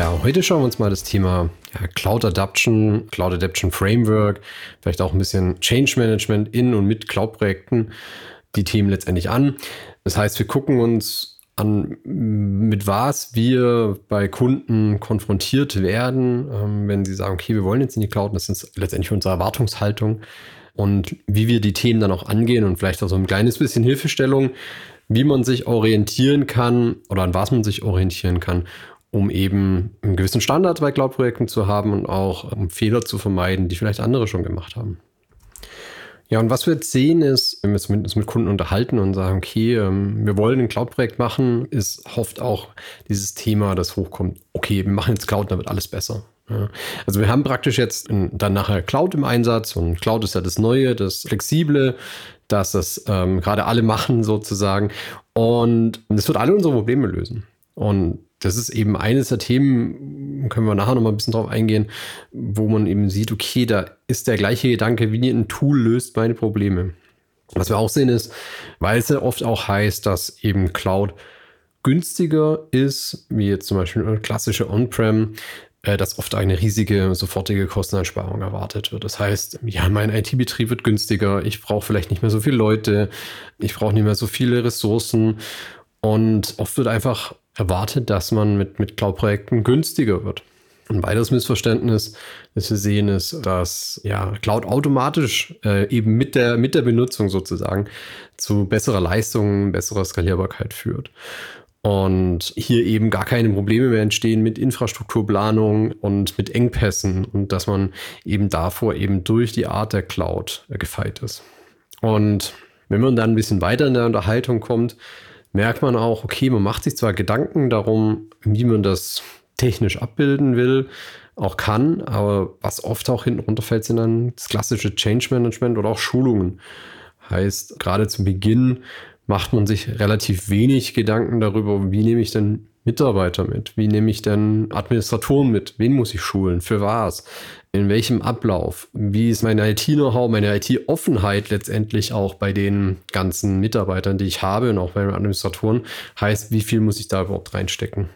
Ja, heute schauen wir uns mal das Thema ja, Cloud Adaption, Cloud Adaption Framework, vielleicht auch ein bisschen Change Management in und mit Cloud-Projekten, die Themen letztendlich an. Das heißt, wir gucken uns an, mit was wir bei Kunden konfrontiert werden, ähm, wenn sie sagen, okay, wir wollen jetzt in die Cloud, das ist letztendlich unsere Erwartungshaltung und wie wir die Themen dann auch angehen und vielleicht auch so ein kleines bisschen Hilfestellung, wie man sich orientieren kann oder an was man sich orientieren kann, um eben einen gewissen Standard bei Cloud-Projekten zu haben und auch um Fehler zu vermeiden, die vielleicht andere schon gemacht haben. Ja, und was wir jetzt sehen ist, wenn wir uns mit, Kunden unterhalten und sagen, okay, ähm, wir wollen ein Cloud-Projekt machen, ist oft auch dieses Thema, das hochkommt, okay, wir machen jetzt Cloud, dann wird alles besser. Also wir haben praktisch jetzt dann nachher Cloud im Einsatz und Cloud ist ja das Neue, das Flexible, das das ähm, gerade alle machen sozusagen und das wird alle unsere Probleme lösen. Und das ist eben eines der Themen, können wir nachher noch mal ein bisschen drauf eingehen, wo man eben sieht, okay, da ist der gleiche Gedanke, wie ein Tool löst meine Probleme. Was wir auch sehen ist, weil es ja oft auch heißt, dass eben Cloud günstiger ist, wie jetzt zum Beispiel klassische On-Prem, äh, dass oft eine riesige sofortige Kosteneinsparung erwartet wird. Das heißt, ja, mein IT-Betrieb wird günstiger, ich brauche vielleicht nicht mehr so viele Leute, ich brauche nicht mehr so viele Ressourcen und oft wird einfach erwartet, dass man mit, mit Cloud-Projekten günstiger wird. Ein weiteres Missverständnis, das wir sehen, ist, dass ja, Cloud automatisch äh, eben mit der, mit der Benutzung sozusagen zu besserer Leistung, besserer Skalierbarkeit führt. Und hier eben gar keine Probleme mehr entstehen mit Infrastrukturplanung und mit Engpässen und dass man eben davor eben durch die Art der Cloud gefeit ist. Und wenn man dann ein bisschen weiter in der Unterhaltung kommt, merkt man auch, okay, man macht sich zwar Gedanken darum, wie man das technisch abbilden will, auch kann, aber was oft auch hinten runterfällt, sind dann das klassische Change Management oder auch Schulungen. Heißt, gerade zu Beginn macht man sich relativ wenig Gedanken darüber, wie nehme ich denn Mitarbeiter mit? Wie nehme ich denn Administratoren mit? Wen muss ich schulen? Für was? In welchem Ablauf? Wie ist meine IT-Know-how, meine IT-Offenheit letztendlich auch bei den ganzen Mitarbeitern, die ich habe und auch bei den Administratoren? Heißt, wie viel muss ich da überhaupt reinstecken?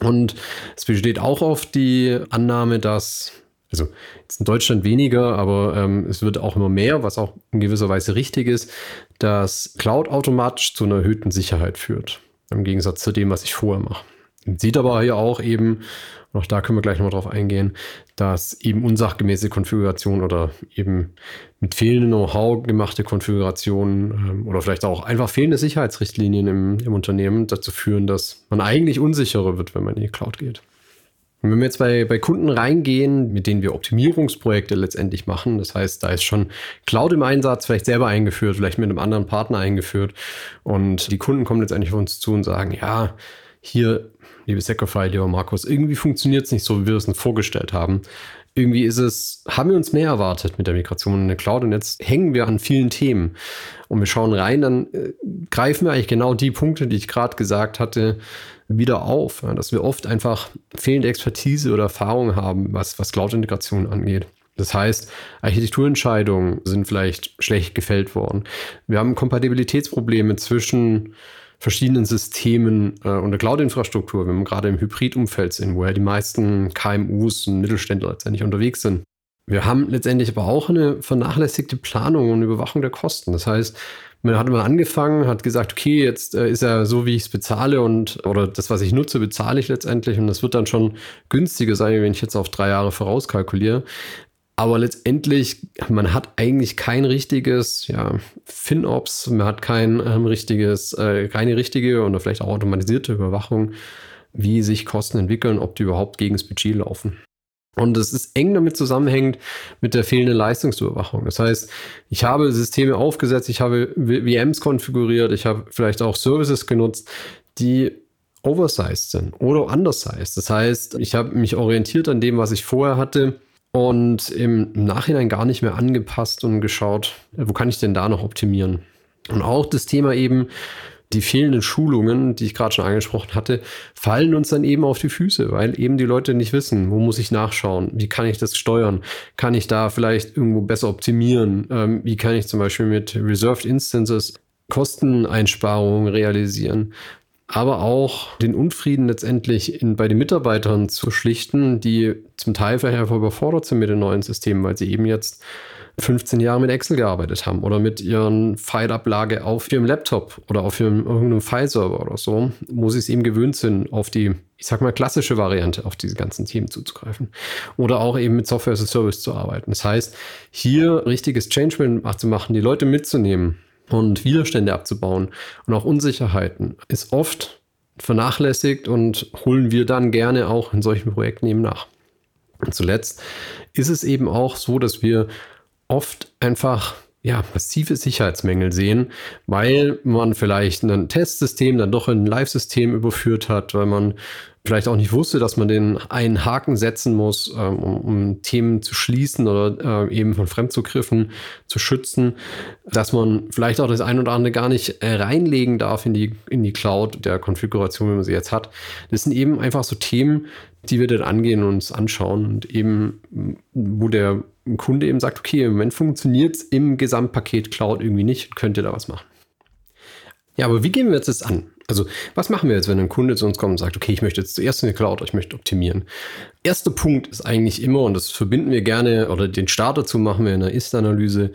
Und es besteht auch oft die Annahme, dass also jetzt in Deutschland weniger, aber ähm, es wird auch immer mehr, was auch in gewisser Weise richtig ist, dass Cloud automatisch zu einer erhöhten Sicherheit führt im Gegensatz zu dem, was ich vorher mache. Sieht aber hier auch eben, und auch da können wir gleich nochmal drauf eingehen, dass eben unsachgemäße Konfiguration oder eben mit fehlendem Know-how gemachte Konfigurationen ähm, oder vielleicht auch einfach fehlende Sicherheitsrichtlinien im, im Unternehmen dazu führen, dass man eigentlich unsicherer wird, wenn man in die Cloud geht. Und wenn wir jetzt bei, bei Kunden reingehen, mit denen wir Optimierungsprojekte letztendlich machen, das heißt, da ist schon Cloud im Einsatz, vielleicht selber eingeführt, vielleicht mit einem anderen Partner eingeführt und die Kunden kommen letztendlich auf uns zu und sagen, ja, hier, liebe Secofy, lieber Markus, irgendwie funktioniert es nicht so, wie wir es uns vorgestellt haben. Irgendwie ist es, haben wir uns mehr erwartet mit der Migration in der Cloud und jetzt hängen wir an vielen Themen und wir schauen rein, dann äh, greifen wir eigentlich genau die Punkte, die ich gerade gesagt hatte, wieder auf, ja, dass wir oft einfach fehlende Expertise oder Erfahrung haben, was, was Cloud-Integration angeht. Das heißt, Architekturentscheidungen sind vielleicht schlecht gefällt worden. Wir haben Kompatibilitätsprobleme zwischen verschiedenen Systemen äh, und der Cloud-Infrastruktur, wenn wir gerade im Hybrid-Umfeld sind, wo ja die meisten KMUs und Mittelständler letztendlich unterwegs sind. Wir haben letztendlich aber auch eine vernachlässigte Planung und Überwachung der Kosten. Das heißt, man hat mal angefangen, hat gesagt, okay, jetzt äh, ist er so, wie ich es bezahle und oder das, was ich nutze, bezahle ich letztendlich und das wird dann schon günstiger sein, wenn ich jetzt auf drei Jahre vorauskalkuliere. Aber letztendlich, man hat eigentlich kein richtiges ja, FinOps, man hat kein ähm, richtiges, äh, keine richtige oder vielleicht auch automatisierte Überwachung, wie sich Kosten entwickeln, ob die überhaupt gegen das Budget laufen. Und es ist eng damit zusammenhängend mit der fehlenden Leistungsüberwachung. Das heißt, ich habe Systeme aufgesetzt, ich habe VMs konfiguriert, ich habe vielleicht auch Services genutzt, die oversized sind oder undersized. Das heißt, ich habe mich orientiert an dem, was ich vorher hatte und im Nachhinein gar nicht mehr angepasst und geschaut, wo kann ich denn da noch optimieren. Und auch das Thema eben, die fehlenden Schulungen, die ich gerade schon angesprochen hatte, fallen uns dann eben auf die Füße, weil eben die Leute nicht wissen, wo muss ich nachschauen, wie kann ich das steuern, kann ich da vielleicht irgendwo besser optimieren, ähm, wie kann ich zum Beispiel mit Reserved Instances Kosteneinsparungen realisieren, aber auch den Unfrieden letztendlich in, bei den Mitarbeitern zu schlichten, die zum Teil vielleicht überfordert sind mit den neuen Systemen, weil sie eben jetzt 15 Jahre mit Excel gearbeitet haben oder mit ihren File-Ablage auf ihrem Laptop oder auf ihrem, irgendeinem File-Server oder so, wo sie es eben gewöhnt sind, auf die, ich sag mal, klassische Variante, auf diese ganzen Themen zuzugreifen. Oder auch eben mit Software as a Service zu arbeiten. Das heißt, hier richtiges Change zu machen, die Leute mitzunehmen und Widerstände abzubauen und auch Unsicherheiten ist oft vernachlässigt und holen wir dann gerne auch in solchen Projekten eben nach. Und zuletzt ist es eben auch so, dass wir oft einfach ja, massive Sicherheitsmängel sehen, weil man vielleicht ein Testsystem dann doch in ein Live-System überführt hat, weil man vielleicht auch nicht wusste, dass man den einen Haken setzen muss, ähm, um, um, Themen zu schließen oder äh, eben von Fremdzugriffen zu schützen, dass man vielleicht auch das ein oder andere gar nicht äh, reinlegen darf in die, in die Cloud der Konfiguration, wie man sie jetzt hat. Das sind eben einfach so Themen, die wir dann angehen und uns anschauen und eben, wo der Kunde eben sagt, okay, im Moment funktioniert es im Gesamtpaket Cloud irgendwie nicht, könnt ihr da was machen. Ja, aber wie gehen wir jetzt das an? Also, was machen wir jetzt, wenn ein Kunde zu uns kommt und sagt, okay, ich möchte jetzt zuerst in die Cloud, ich möchte optimieren? Erster Punkt ist eigentlich immer, und das verbinden wir gerne, oder den Start dazu machen wir in einer Ist-Analyse,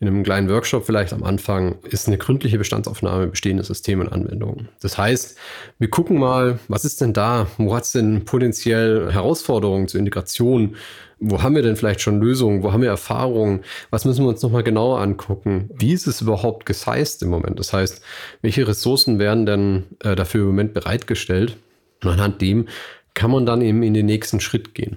in einem kleinen Workshop vielleicht am Anfang, ist eine gründliche Bestandsaufnahme bestehender Systeme und Anwendungen. Das heißt, wir gucken mal, was ist denn da? Wo hat es denn potenziell Herausforderungen zur Integration? Wo haben wir denn vielleicht schon Lösungen? Wo haben wir Erfahrungen? Was müssen wir uns nochmal genauer angucken? Wie ist es überhaupt gesized im Moment? Das heißt, welche Ressourcen werden denn äh, dafür im Moment bereitgestellt? Und anhand dem kann man dann eben in den nächsten Schritt gehen.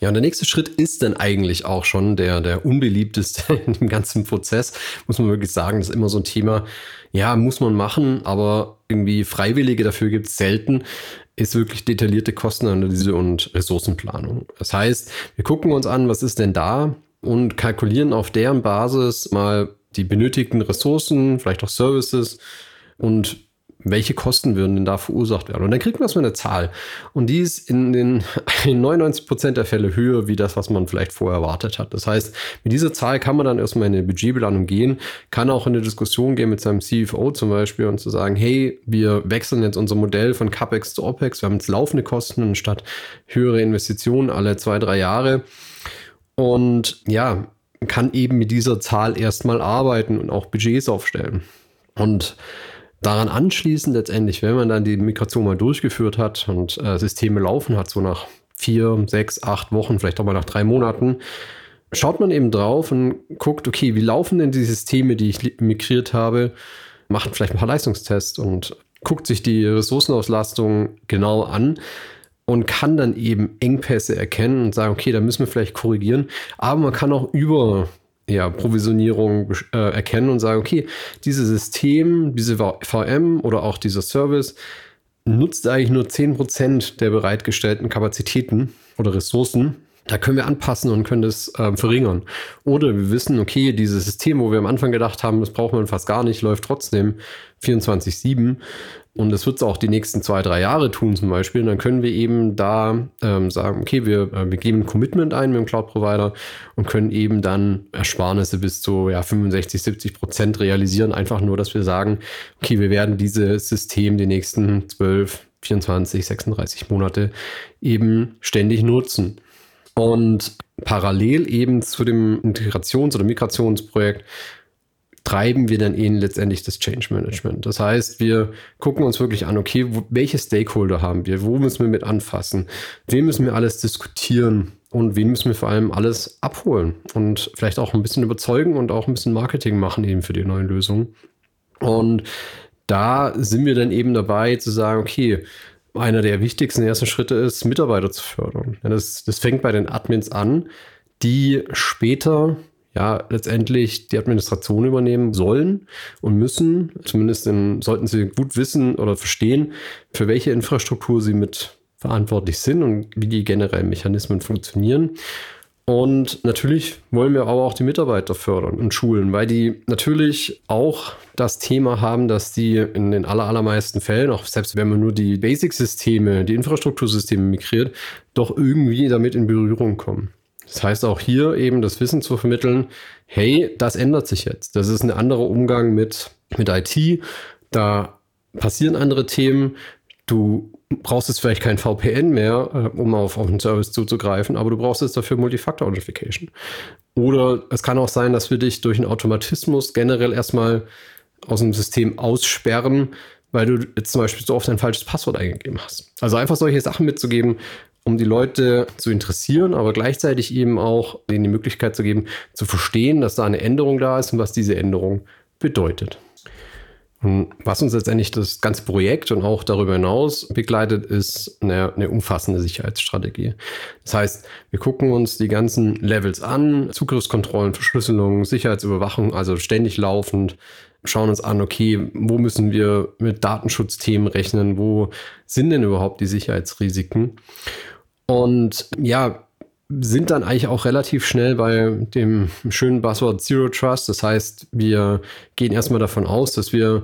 Ja, und der nächste Schritt ist dann eigentlich auch schon der, der unbeliebteste in dem ganzen Prozess, muss man wirklich sagen. Das ist immer so ein Thema, ja, muss man machen, aber irgendwie Freiwillige dafür gibt es selten ist wirklich detaillierte Kostenanalyse und Ressourcenplanung. Das heißt, wir gucken uns an, was ist denn da und kalkulieren auf deren Basis mal die benötigten Ressourcen, vielleicht auch Services und welche Kosten würden denn da verursacht werden? Und dann kriegt man erstmal eine Zahl. Und die ist in den 99 Prozent der Fälle höher, wie das, was man vielleicht vorher erwartet hat. Das heißt, mit dieser Zahl kann man dann erstmal in eine Budgetplanung gehen, kann auch in eine Diskussion gehen mit seinem CFO zum Beispiel und zu sagen, hey, wir wechseln jetzt unser Modell von CapEx zu OpEx. Wir haben jetzt laufende Kosten anstatt höhere Investitionen alle zwei, drei Jahre. Und ja, kann eben mit dieser Zahl erstmal arbeiten und auch Budgets aufstellen. Und Daran anschließend letztendlich, wenn man dann die Migration mal durchgeführt hat und äh, Systeme laufen hat, so nach vier, sechs, acht Wochen, vielleicht auch mal nach drei Monaten, schaut man eben drauf und guckt, okay, wie laufen denn die Systeme, die ich migriert habe, macht vielleicht ein paar Leistungstests und guckt sich die Ressourcenauslastung genau an und kann dann eben Engpässe erkennen und sagen, okay, da müssen wir vielleicht korrigieren. Aber man kann auch über ja, Provisionierung äh, erkennen und sagen, okay, dieses System, diese VM oder auch dieser Service nutzt eigentlich nur 10% der bereitgestellten Kapazitäten oder Ressourcen. Da können wir anpassen und können das äh, verringern. Oder wir wissen, okay, dieses System, wo wir am Anfang gedacht haben, das braucht man fast gar nicht, läuft trotzdem 24-7. Und das wird es auch die nächsten zwei, drei Jahre tun zum Beispiel. Und dann können wir eben da ähm, sagen, okay, wir, äh, wir geben ein Commitment ein mit dem Cloud-Provider und können eben dann Ersparnisse bis zu ja, 65, 70 Prozent realisieren. Einfach nur, dass wir sagen, okay, wir werden dieses System die nächsten 12, 24, 36 Monate eben ständig nutzen. Und parallel eben zu dem Integrations- oder Migrationsprojekt treiben wir dann eben letztendlich das Change Management. Das heißt, wir gucken uns wirklich an, okay, wo, welche Stakeholder haben wir, wo müssen wir mit anfassen, wen müssen wir alles diskutieren und wen müssen wir vor allem alles abholen und vielleicht auch ein bisschen überzeugen und auch ein bisschen Marketing machen eben für die neuen Lösungen. Und da sind wir dann eben dabei zu sagen, okay, einer der wichtigsten ersten Schritte ist, Mitarbeiter zu fördern. Das, das fängt bei den Admins an, die später ja letztendlich die Administration übernehmen sollen und müssen. Zumindest in, sollten sie gut wissen oder verstehen, für welche Infrastruktur sie mit verantwortlich sind und wie die generellen Mechanismen funktionieren. Und natürlich wollen wir aber auch die Mitarbeiter fördern und schulen, weil die natürlich auch das Thema haben, dass die in den allermeisten Fällen, auch selbst wenn man nur die Basic-Systeme, die Infrastruktursysteme migriert, doch irgendwie damit in Berührung kommen. Das heißt auch hier eben das Wissen zu vermitteln, hey, das ändert sich jetzt. Das ist ein anderer Umgang mit, mit IT. Da passieren andere Themen. Du brauchst jetzt vielleicht kein VPN mehr, äh, um auf, auf einen Service zuzugreifen, aber du brauchst jetzt dafür Multifactor-Authentification. Oder es kann auch sein, dass wir dich durch einen Automatismus generell erstmal aus dem System aussperren, weil du jetzt zum Beispiel so oft ein falsches Passwort eingegeben hast. Also einfach solche Sachen mitzugeben, um die Leute zu interessieren, aber gleichzeitig eben auch ihnen die Möglichkeit zu geben, zu verstehen, dass da eine Änderung da ist und was diese Änderung bedeutet. Und was uns letztendlich das ganze Projekt und auch darüber hinaus begleitet, ist eine, eine, umfassende Sicherheitsstrategie. Das heißt, wir gucken uns die ganzen Levels an, Zugriffskontrollen, Verschlüsselung, Sicherheitsüberwachung, also ständig laufend, schauen uns an, okay, wo müssen wir mit Datenschutzthemen rechnen, wo sind denn überhaupt die Sicherheitsrisiken? Und ja, sind dann eigentlich auch relativ schnell bei dem schönen Buzzword Zero Trust. Das heißt, wir gehen erstmal davon aus, dass wir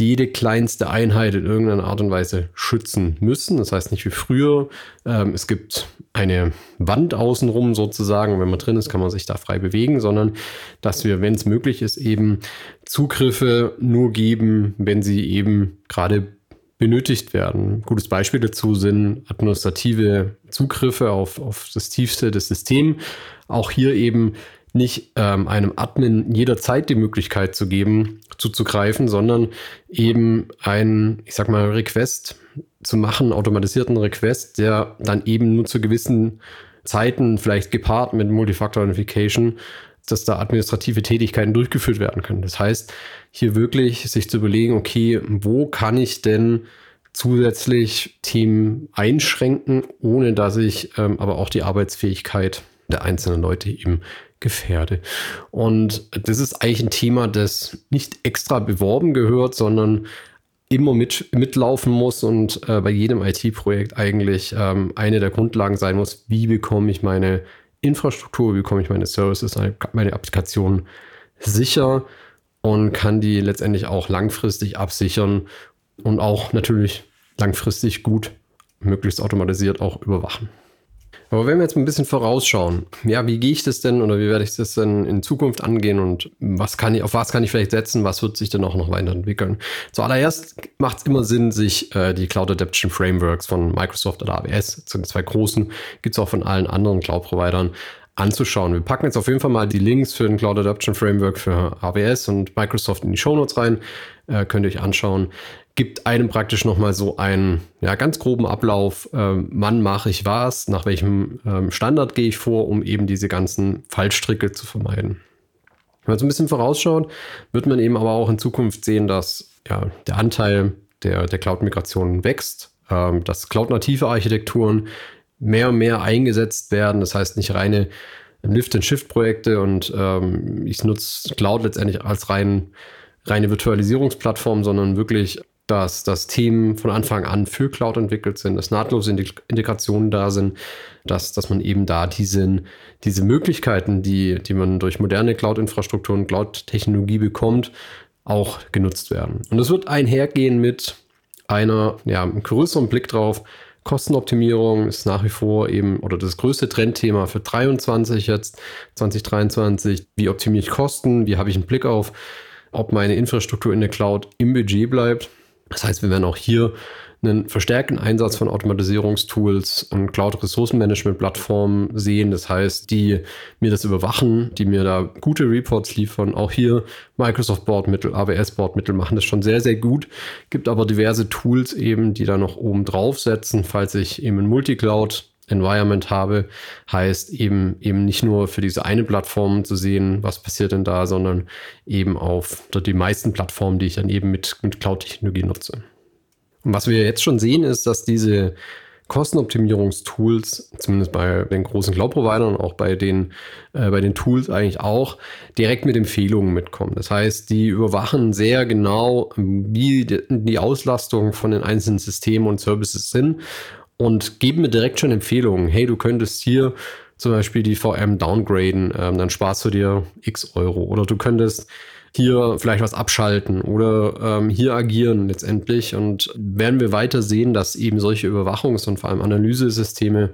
jede kleinste Einheit in irgendeiner Art und Weise schützen müssen. Das heißt nicht wie früher. Ähm, es gibt eine Wand außenrum sozusagen. Wenn man drin ist, kann man sich da frei bewegen, sondern dass wir, wenn es möglich ist, eben Zugriffe nur geben, wenn sie eben gerade benötigt werden. gutes Beispiel dazu sind administrative Zugriffe auf, auf das tiefste des Systems. Auch hier eben nicht ähm, einem Admin jederzeit die Möglichkeit zu geben, zuzugreifen, sondern eben ein, ich sag mal, Request zu machen, automatisierten Request, der dann eben nur zu gewissen Zeiten, vielleicht gepaart mit Multifactor Authentification, dass da administrative Tätigkeiten durchgeführt werden können. Das heißt, hier wirklich sich zu überlegen, okay, wo kann ich denn zusätzlich Themen einschränken, ohne dass ich ähm, aber auch die Arbeitsfähigkeit der einzelnen Leute eben gefährde. Und das ist eigentlich ein Thema, das nicht extra beworben gehört, sondern immer mit, mitlaufen muss und äh, bei jedem IT-Projekt eigentlich ähm, eine der Grundlagen sein muss, wie bekomme ich meine Infrastruktur, wie bekomme ich meine Services, meine Applikationen sicher und kann die letztendlich auch langfristig absichern und auch natürlich langfristig gut, möglichst automatisiert auch überwachen. Aber wenn wir jetzt ein bisschen vorausschauen, ja, wie gehe ich das denn oder wie werde ich das denn in Zukunft angehen und was kann ich, auf was kann ich vielleicht setzen, was wird sich denn auch noch weiterentwickeln? Zuallererst macht es immer Sinn, sich äh, die Cloud Adaption Frameworks von Microsoft oder AWS, zu den zwei großen, gibt es auch von allen anderen Cloud-Providern, anzuschauen. Wir packen jetzt auf jeden Fall mal die Links für den Cloud Adaption Framework für AWS und Microsoft in die Show Notes rein. Äh, könnt ihr euch anschauen gibt einem praktisch nochmal so einen ja, ganz groben Ablauf, äh, wann mache ich was, nach welchem ähm, Standard gehe ich vor, um eben diese ganzen Fallstricke zu vermeiden. Wenn man so ein bisschen vorausschaut, wird man eben aber auch in Zukunft sehen, dass ja, der Anteil der, der Cloud-Migration wächst, ähm, dass Cloud-native Architekturen mehr und mehr eingesetzt werden. Das heißt nicht reine Lift-and-Shift-Projekte und ähm, ich nutze Cloud letztendlich als rein, reine Virtualisierungsplattform, sondern wirklich dass das Themen von Anfang an für Cloud entwickelt sind, dass nahtlose Integrationen da sind, dass, dass man eben da diese, diese Möglichkeiten, die, die man durch moderne Cloud-Infrastruktur und Cloud-Technologie bekommt, auch genutzt werden. Und das wird einhergehen mit einer, ja, einem größeren Blick drauf. Kostenoptimierung ist nach wie vor eben oder das größte Trendthema für 23 jetzt, 2023. Wie optimiere ich Kosten? Wie habe ich einen Blick auf, ob meine Infrastruktur in der Cloud im Budget bleibt? Das heißt, wir werden auch hier einen verstärkten Einsatz von Automatisierungstools und Cloud-Ressourcenmanagement-Plattformen sehen. Das heißt, die mir das überwachen, die mir da gute Reports liefern. Auch hier Microsoft Bordmittel, AWS Bordmittel machen das schon sehr, sehr gut. Gibt aber diverse Tools eben, die da noch oben drauf setzen, falls ich eben ein Multicloud Environment habe, heißt eben eben nicht nur für diese eine Plattform zu sehen, was passiert denn da, sondern eben auf die meisten Plattformen, die ich dann eben mit, mit Cloud-Technologie nutze. Und was wir jetzt schon sehen, ist, dass diese Kostenoptimierungstools, zumindest bei den großen Cloud-Providern und auch bei den, äh, bei den Tools eigentlich auch, direkt mit Empfehlungen mitkommen. Das heißt, die überwachen sehr genau, wie die Auslastung von den einzelnen Systemen und Services sind und geben mir direkt schon Empfehlungen. Hey, du könntest hier zum Beispiel die VM downgraden, ähm, dann sparst du dir x Euro. Oder du könntest hier vielleicht was abschalten oder ähm, hier agieren letztendlich. Und werden wir weiter sehen, dass eben solche Überwachungs- und vor allem Analysesysteme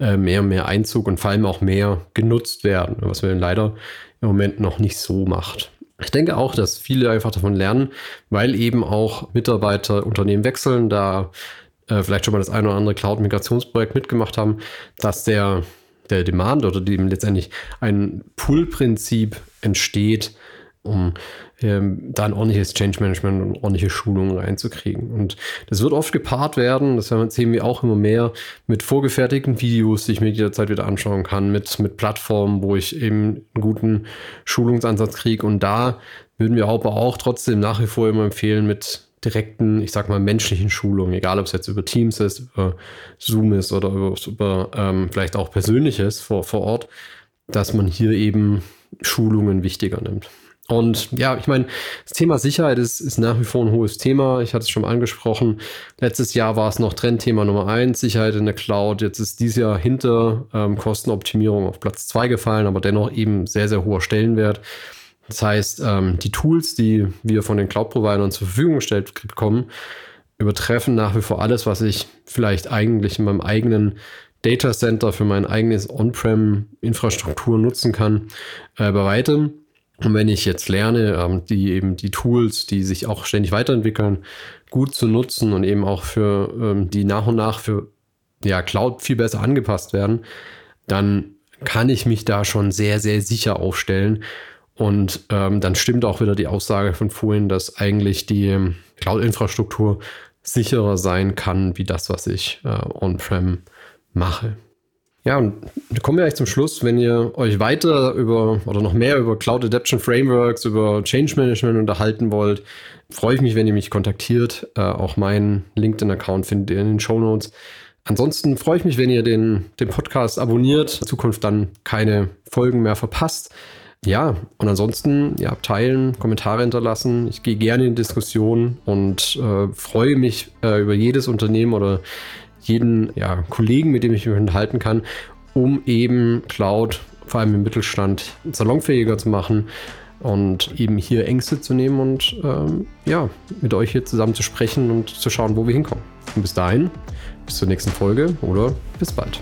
äh, mehr und mehr Einzug und vor allem auch mehr genutzt werden, was man leider im Moment noch nicht so macht. Ich denke auch, dass viele einfach davon lernen, weil eben auch Mitarbeiter Unternehmen wechseln, da äh, vielleicht schon mal das eine oder andere Cloud-Migrationsprojekt mitgemacht haben, dass der, der Demand oder dem letztendlich ein Pull-Prinzip entsteht, um ähm, da ein ordentliches Change Management und ordentliche Schulungen reinzukriegen. Und das wird oft gepaart werden, das sehen wir auch immer mehr, mit vorgefertigten Videos, die ich mir jederzeit wieder anschauen kann, mit, mit Plattformen, wo ich eben einen guten Schulungsansatz kriege. Und da würden wir aber auch trotzdem nach wie vor immer empfehlen, mit direkten, ich sag mal, menschlichen Schulungen, egal ob es jetzt über Teams ist, über Zoom ist oder über, über ähm, vielleicht auch Persönliches vor, vor Ort, dass man hier eben Schulungen wichtiger nimmt. Und ja, ich meine, das Thema Sicherheit ist, ist nach wie vor ein hohes Thema. Ich hatte es schon angesprochen. Letztes Jahr war es noch Trendthema Nummer eins, Sicherheit in der Cloud. Jetzt ist dieses Jahr hinter ähm, Kostenoptimierung auf Platz zwei gefallen, aber dennoch eben sehr, sehr hoher Stellenwert. Das heißt, ähm, die Tools, die wir von den Cloud-Providern zur Verfügung gestellt bekommen, übertreffen nach wie vor alles, was ich vielleicht eigentlich in meinem eigenen Data Center für mein eigenes On-Prem-Infrastruktur nutzen kann, äh, bei weitem. Und wenn ich jetzt lerne, ähm, die eben die Tools, die sich auch ständig weiterentwickeln, gut zu nutzen und eben auch für ähm, die nach und nach für ja, Cloud viel besser angepasst werden, dann kann ich mich da schon sehr, sehr sicher aufstellen. Und ähm, dann stimmt auch wieder die Aussage von vorhin, dass eigentlich die Cloud-Infrastruktur sicherer sein kann, wie das, was ich äh, on-prem mache. Ja, und kommen wir eigentlich zum Schluss. Wenn ihr euch weiter über oder noch mehr über Cloud Adaption Frameworks, über Change Management unterhalten wollt, freue ich mich, wenn ihr mich kontaktiert. Äh, auch meinen LinkedIn-Account findet ihr in den Show Notes. Ansonsten freue ich mich, wenn ihr den, den Podcast abonniert, in Zukunft dann keine Folgen mehr verpasst. Ja, und ansonsten ja, teilen, Kommentare hinterlassen. Ich gehe gerne in Diskussionen und äh, freue mich äh, über jedes Unternehmen oder jeden ja, Kollegen, mit dem ich mich unterhalten kann, um eben Cloud vor allem im Mittelstand salonfähiger zu machen und eben hier Ängste zu nehmen und ähm, ja, mit euch hier zusammen zu sprechen und zu schauen, wo wir hinkommen. Und bis dahin, bis zur nächsten Folge oder bis bald.